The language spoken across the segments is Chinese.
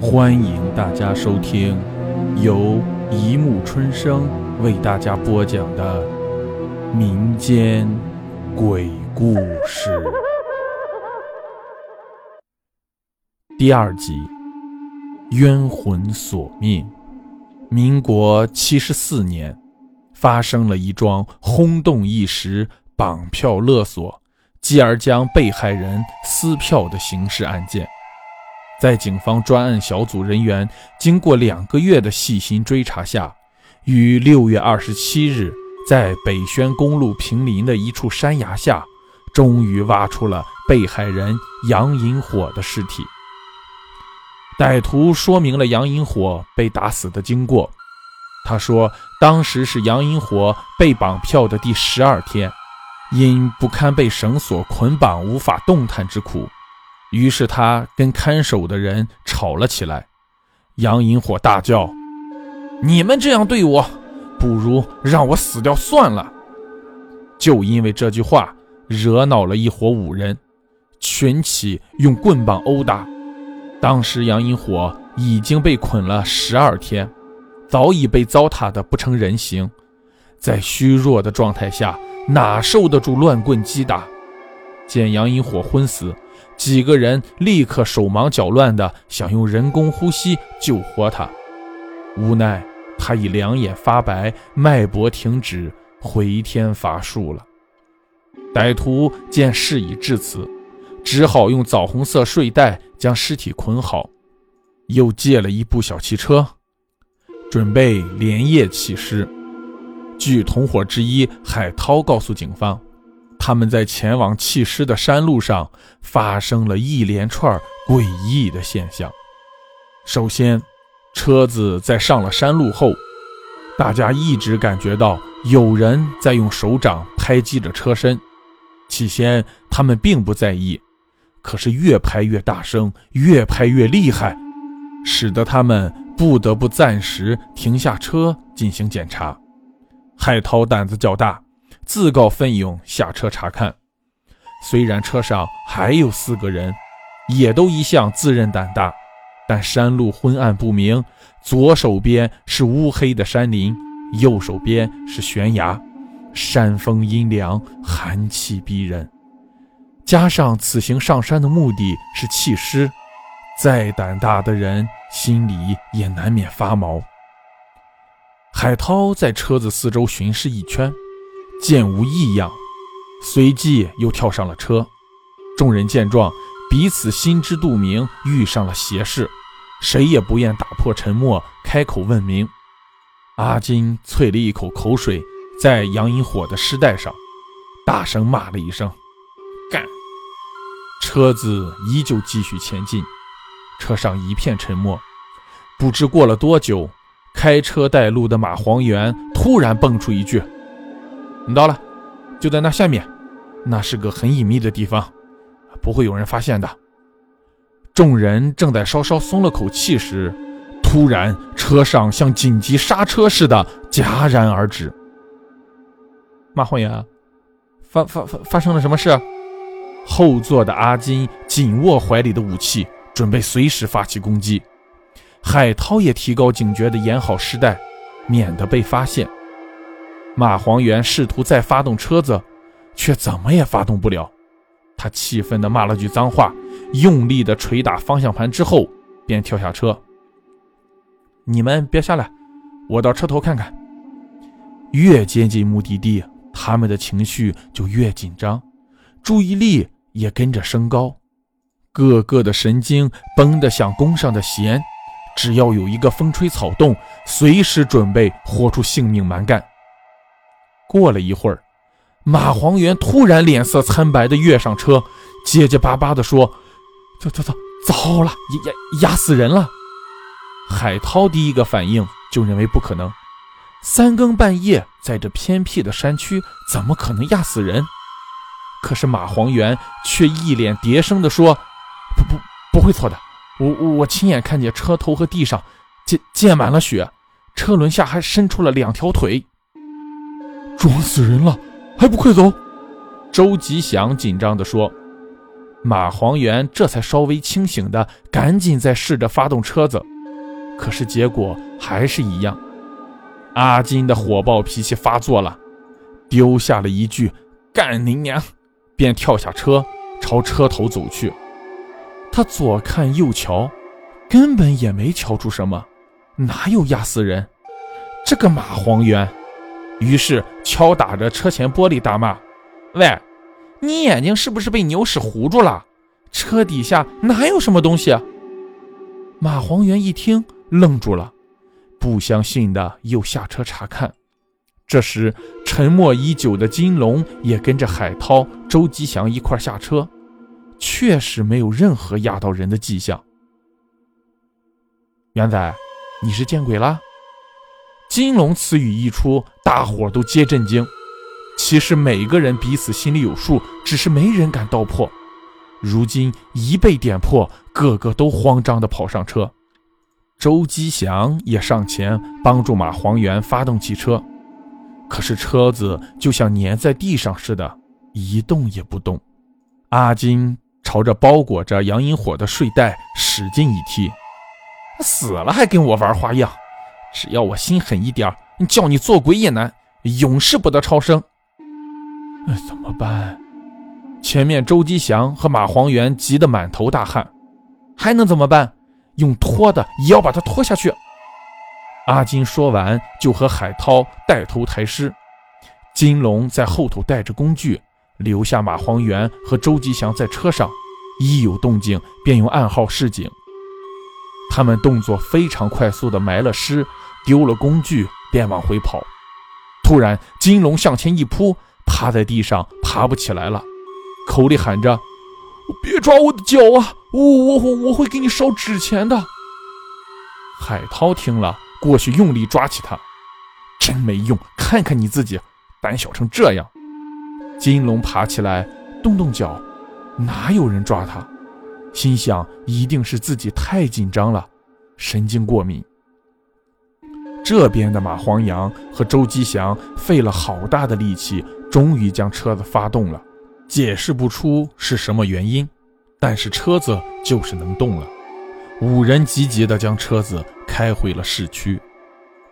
欢迎大家收听由一木春生为大家播讲的民间鬼故事第二集《冤魂索命》。民国七十四年，发生了一桩轰动一时、绑票勒索，继而将被害人撕票的刑事案件。在警方专案小组人员经过两个月的细心追查下，于六月二十七日，在北宣公路平林的一处山崖下，终于挖出了被害人杨银火的尸体。歹徒说明了杨银火被打死的经过。他说，当时是杨银火被绑票的第十二天，因不堪被绳索捆绑无法动弹之苦，于是他跟看守的人吵了起来。杨银火大叫：“你们这样对我，不如让我死掉算了。”就因为这句话，惹恼了一伙五人，群起用棍棒殴打。当时杨银火已经被捆了十二天，早已被糟蹋得不成人形，在虚弱的状态下，哪受得住乱棍击打？见杨银火昏死，几个人立刻手忙脚乱地想用人工呼吸救活他，无奈他已两眼发白，脉搏停止，回天乏术了。歹徒见事已至此。只好用枣红色睡袋将尸体捆好，又借了一部小汽车，准备连夜弃尸。据同伙之一海涛告诉警方，他们在前往弃尸的山路上发生了一连串诡异的现象。首先，车子在上了山路后，大家一直感觉到有人在用手掌拍击着车身。起先，他们并不在意。可是越拍越大声，越拍越厉害，使得他们不得不暂时停下车进行检查。海涛胆子较大，自告奋勇下车查看。虽然车上还有四个人，也都一向自认胆大，但山路昏暗不明，左手边是乌黑的山林，右手边是悬崖，山风阴凉，寒气逼人。加上此行上山的目的是弃尸，再胆大的人心里也难免发毛。海涛在车子四周巡视一圈，见无异样，随即又跳上了车。众人见状，彼此心知肚明，遇上了邪事，谁也不愿打破沉默，开口问明。阿金啐了一口口水，在杨银火的尸袋上，大声骂了一声：“干！”车子依旧继续前进，车上一片沉默。不知过了多久，开车带路的马黄元突然蹦出一句：“到了，就在那下面，那是个很隐秘的地方，不会有人发现的。”众人正在稍稍松了口气时，突然车上像紧急刹车似的戛然而止。马黄元，发发发发生了什么事？后座的阿金紧握怀里的武器，准备随时发起攻击。海涛也提高警觉的掩好尸袋，免得被发现。马黄元试图再发动车子，却怎么也发动不了。他气愤地骂了句脏话，用力地捶打方向盘之后，便跳下车。你们别下来，我到车头看看。越接近目的地，他们的情绪就越紧张，注意力。也跟着升高，个个的神经绷得像弓上的弦，只要有一个风吹草动，随时准备豁出性命蛮干。过了一会儿，马黄元突然脸色苍白地跃上车，结结巴巴地说：“糟糟糟，糟了，压压压死人了！”海涛第一个反应就认为不可能，三更半夜在这偏僻的山区，怎么可能压死人？可是马黄元却一脸叠声地说：“不不不会错的，我我亲眼看见车头和地上溅溅满了血，车轮下还伸出了两条腿。撞死人了，还不快走！”周吉祥紧张地说。马黄元这才稍微清醒的，赶紧再试着发动车子，可是结果还是一样。阿金的火爆脾气发作了，丢下了一句“干你娘”，便跳下车朝车头走去。他左看右瞧，根本也没瞧出什么，哪有压死人？这个马黄元，于是敲打着车前玻璃大骂：“喂！”你眼睛是不是被牛屎糊住了？车底下哪有什么东西？马黄元一听，愣住了，不相信的又下车查看。这时，沉默已久的金龙也跟着海涛、周吉祥一块下车，确实没有任何压到人的迹象。元仔，你是见鬼了！金龙此语一出，大伙都皆震惊。其实每个人彼此心里有数，只是没人敢道破。如今一被点破，个个都慌张地跑上车。周吉祥也上前帮助马黄元发动汽车，可是车子就像粘在地上似的，一动也不动。阿金朝着包裹着杨银火的睡袋使劲一踢：“死了还跟我玩花样？只要我心狠一点，叫你做鬼也难，永世不得超生。”那怎么办？前面周吉祥和马黄元急得满头大汗，还能怎么办？用拖的也要把他拖下去。阿金说完，就和海涛带头抬尸。金龙在后头带着工具，留下马黄元和周吉祥在车上，一有动静便用暗号示警。他们动作非常快速的埋了尸，丢了工具，便往回跑。突然，金龙向前一扑。趴在地上爬不起来了，口里喊着：“别抓我的脚啊！我我我我会给你烧纸钱的。”海涛听了，过去用力抓起他，真没用！看看你自己，胆小成这样！金龙爬起来，动动脚，哪有人抓他？心想一定是自己太紧张了，神经过敏。这边的马黄阳和周吉祥费了好大的力气。终于将车子发动了，解释不出是什么原因，但是车子就是能动了。五人急急地将车子开回了市区。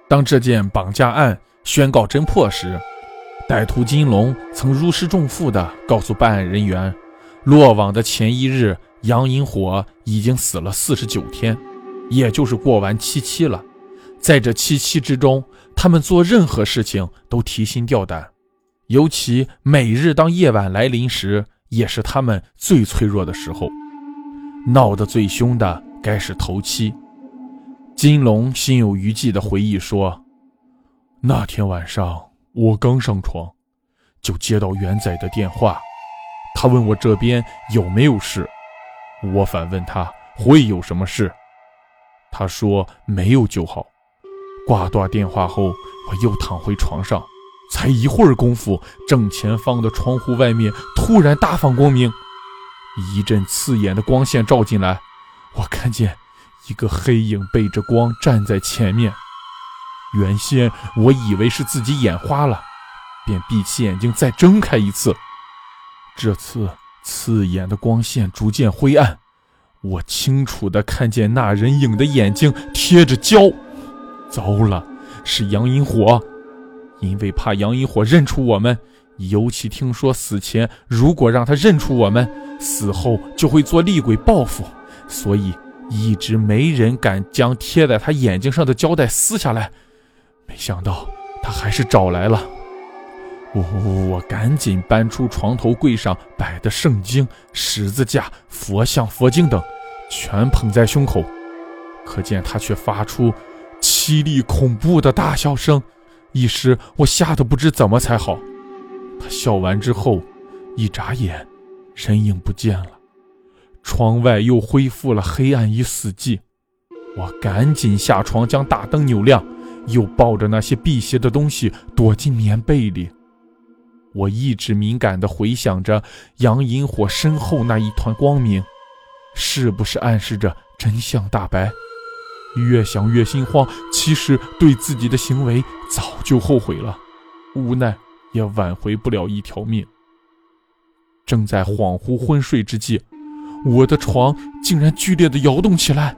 当这件绑架案宣告侦破时，歹徒金龙曾如释重负地告诉办案人员，落网的前一日，杨银火已经死了四十九天，也就是过完七七了。在这七七之中，他们做任何事情都提心吊胆。尤其每日当夜晚来临时，也是他们最脆弱的时候。闹得最凶的该是头七。金龙心有余悸地回忆说：“那天晚上我刚上床，就接到元仔的电话，他问我这边有没有事，我反问他会有什么事，他说没有就好。挂断电话后，我又躺回床上。”才一会儿功夫，正前方的窗户外面突然大放光明，一阵刺眼的光线照进来，我看见一个黑影背着光站在前面。原先我以为是自己眼花了，便闭起眼睛再睁开一次。这次刺眼的光线逐渐灰暗，我清楚地看见那人影的眼睛贴着胶。糟了，是杨银火。因为怕杨银火认出我们，尤其听说死前如果让他认出我们，死后就会做厉鬼报复，所以一直没人敢将贴在他眼睛上的胶带撕下来。没想到他还是找来了。我我赶紧搬出床头柜上摆的圣经、十字架、佛像、佛经等，全捧在胸口。可见他却发出凄厉恐怖的大笑声。一时我吓得不知怎么才好。他笑完之后，一眨眼，人影不见了。窗外又恢复了黑暗与死寂。我赶紧下床将大灯扭亮，又抱着那些辟邪的东西躲进棉被里。我一直敏感地回想着杨银火身后那一团光明，是不是暗示着真相大白？越想越心慌，其实对自己的行为早就后悔了，无奈也挽回不了一条命。正在恍惚昏睡之际，我的床竟然剧烈的摇动起来。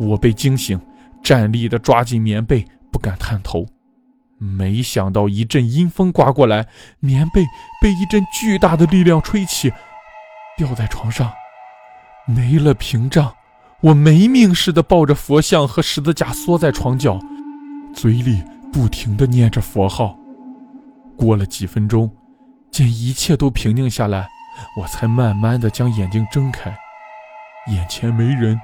我被惊醒，站立的抓紧棉被，不敢探头。没想到一阵阴风刮过来，棉被被一阵巨大的力量吹起，掉在床上，没了屏障。我没命似的抱着佛像和十字架缩在床角，嘴里不停的念着佛号。过了几分钟，见一切都平静下来，我才慢慢的将眼睛睁开，眼前没人。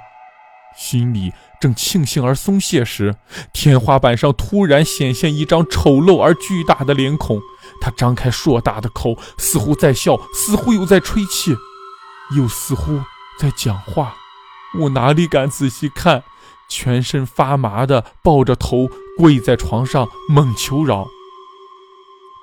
心里正庆幸而松懈时，天花板上突然显现一张丑陋而巨大的脸孔。他张开硕大的口，似乎在笑，似乎又在吹气，又似乎在讲话。我哪里敢仔细看，全身发麻的抱着头跪在床上猛求饶。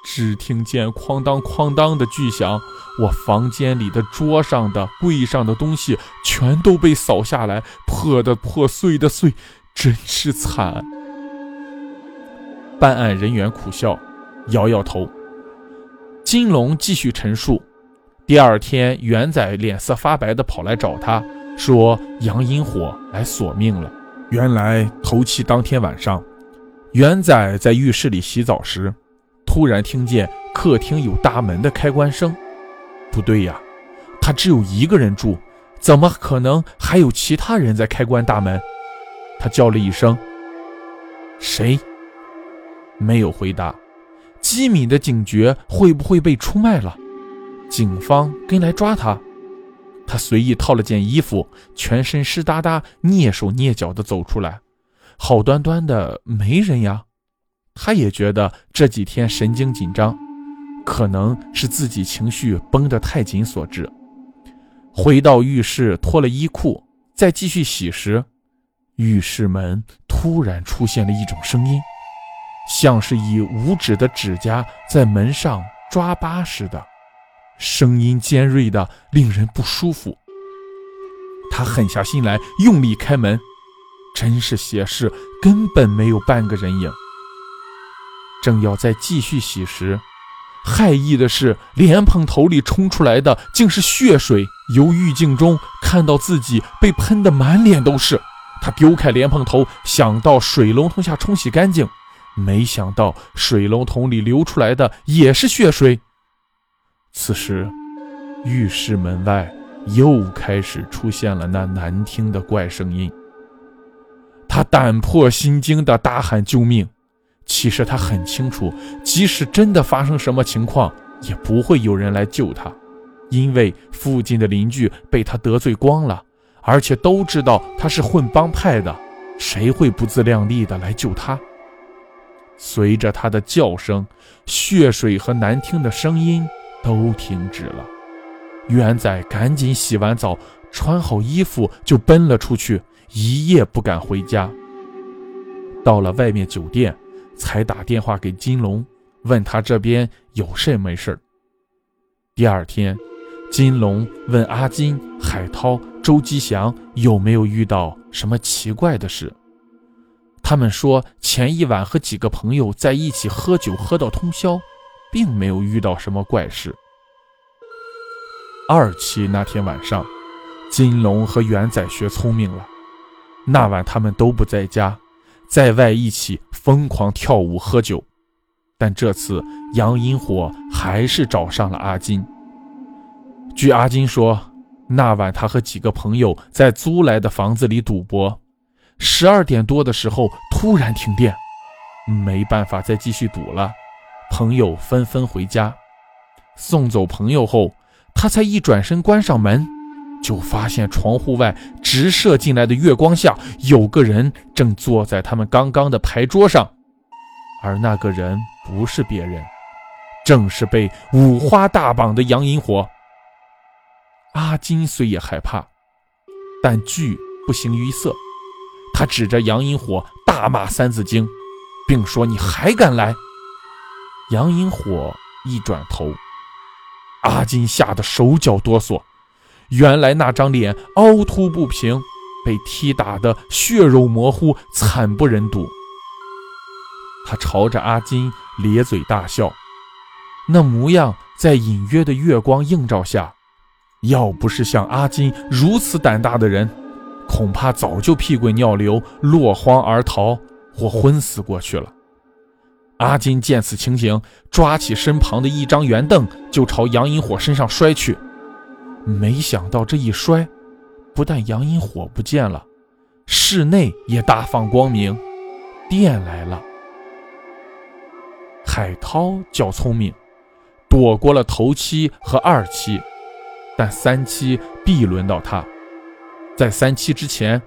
只听见哐当哐当的巨响，我房间里的桌上的、柜上的东西全都被扫下来，破的破碎的碎，真是惨。办案人员苦笑，摇摇头。金龙继续陈述：第二天，元仔脸色发白的跑来找他，说杨阴火来索命了。原来头七当天晚上，元仔在浴室里洗澡时。突然听见客厅有大门的开关声，不对呀，他只有一个人住，怎么可能还有其他人在开关大门？他叫了一声：“谁？”没有回答。机敏的警觉会不会被出卖了？警方跟来抓他？他随意套了件衣服，全身湿哒哒，蹑手蹑脚地走出来。好端端的没人呀。他也觉得这几天神经紧张，可能是自己情绪绷得太紧所致。回到浴室脱了衣裤，再继续洗时，浴室门突然出现了一种声音，像是以五指的指甲在门上抓疤似的，声音尖锐的令人不舒服。他狠下心来，用力开门，真是邪事，根本没有半个人影。正要再继续洗时，害意的是，莲蓬头里冲出来的竟是血水。由浴镜中看到自己被喷得满脸都是，他丢开莲蓬头，想到水龙头下冲洗干净，没想到水龙头里流出来的也是血水。此时，浴室门外又开始出现了那难听的怪声音。他胆破心惊地大喊救命。其实他很清楚，即使真的发生什么情况，也不会有人来救他，因为附近的邻居被他得罪光了，而且都知道他是混帮派的，谁会不自量力的来救他？随着他的叫声，血水和难听的声音都停止了。元仔赶紧洗完澡，穿好衣服就奔了出去，一夜不敢回家。到了外面酒店。才打电话给金龙，问他这边有事没事第二天，金龙问阿金、海涛、周吉祥有没有遇到什么奇怪的事。他们说前一晚和几个朋友在一起喝酒，喝到通宵，并没有遇到什么怪事。二期那天晚上，金龙和元仔学聪明了，那晚他们都不在家。在外一起疯狂跳舞喝酒，但这次杨银火还是找上了阿金。据阿金说，那晚他和几个朋友在租来的房子里赌博，十二点多的时候突然停电，没办法再继续赌了，朋友纷纷回家。送走朋友后，他才一转身关上门。就发现窗户外直射进来的月光下，有个人正坐在他们刚刚的牌桌上，而那个人不是别人，正是被五花大绑的杨银火。阿金虽也害怕，但惧不形于色，他指着杨银火大骂《三字经》，并说：“你还敢来！”杨银火一转头，阿金吓得手脚哆嗦。原来那张脸凹凸不平，被踢打得血肉模糊，惨不忍睹。他朝着阿金咧嘴大笑，那模样在隐约的月光映照下，要不是像阿金如此胆大的人，恐怕早就屁滚尿流、落荒而逃或昏死过去了。阿金见此情形，抓起身旁的一张圆凳，就朝杨银火身上摔去。没想到这一摔，不但杨银火不见了，室内也大放光明，电来了。海涛较聪明，躲过了头七和二七，但三七必轮到他。在三七之前，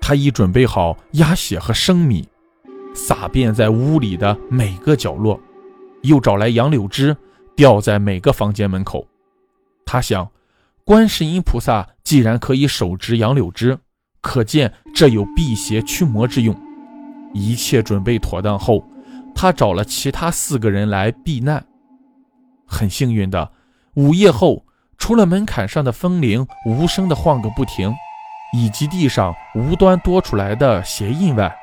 他已准备好鸭血和生米。撒遍在屋里的每个角落，又找来杨柳枝，吊在每个房间门口。他想，观世音菩萨既然可以手执杨柳枝，可见这有辟邪驱魔之用。一切准备妥当后，他找了其他四个人来避难。很幸运的，午夜后，除了门槛上的风铃无声的晃个不停，以及地上无端多出来的鞋印外，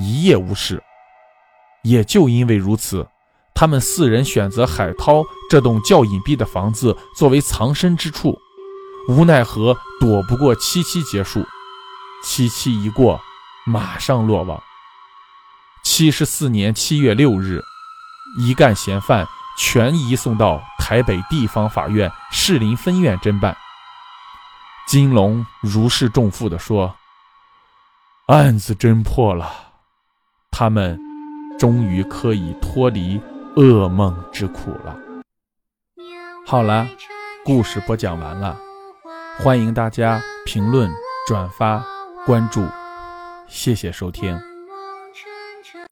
一夜无事，也就因为如此，他们四人选择海涛这栋较隐蔽的房子作为藏身之处，无奈何躲不过七七结束。七七一过，马上落网。七十四年七月六日，一干嫌犯全移送到台北地方法院士林分院侦办。金龙如释重负地说：“案子侦破了。”他们终于可以脱离噩梦之苦了。好了，故事播讲完了，欢迎大家评论、转发、关注，谢谢收听。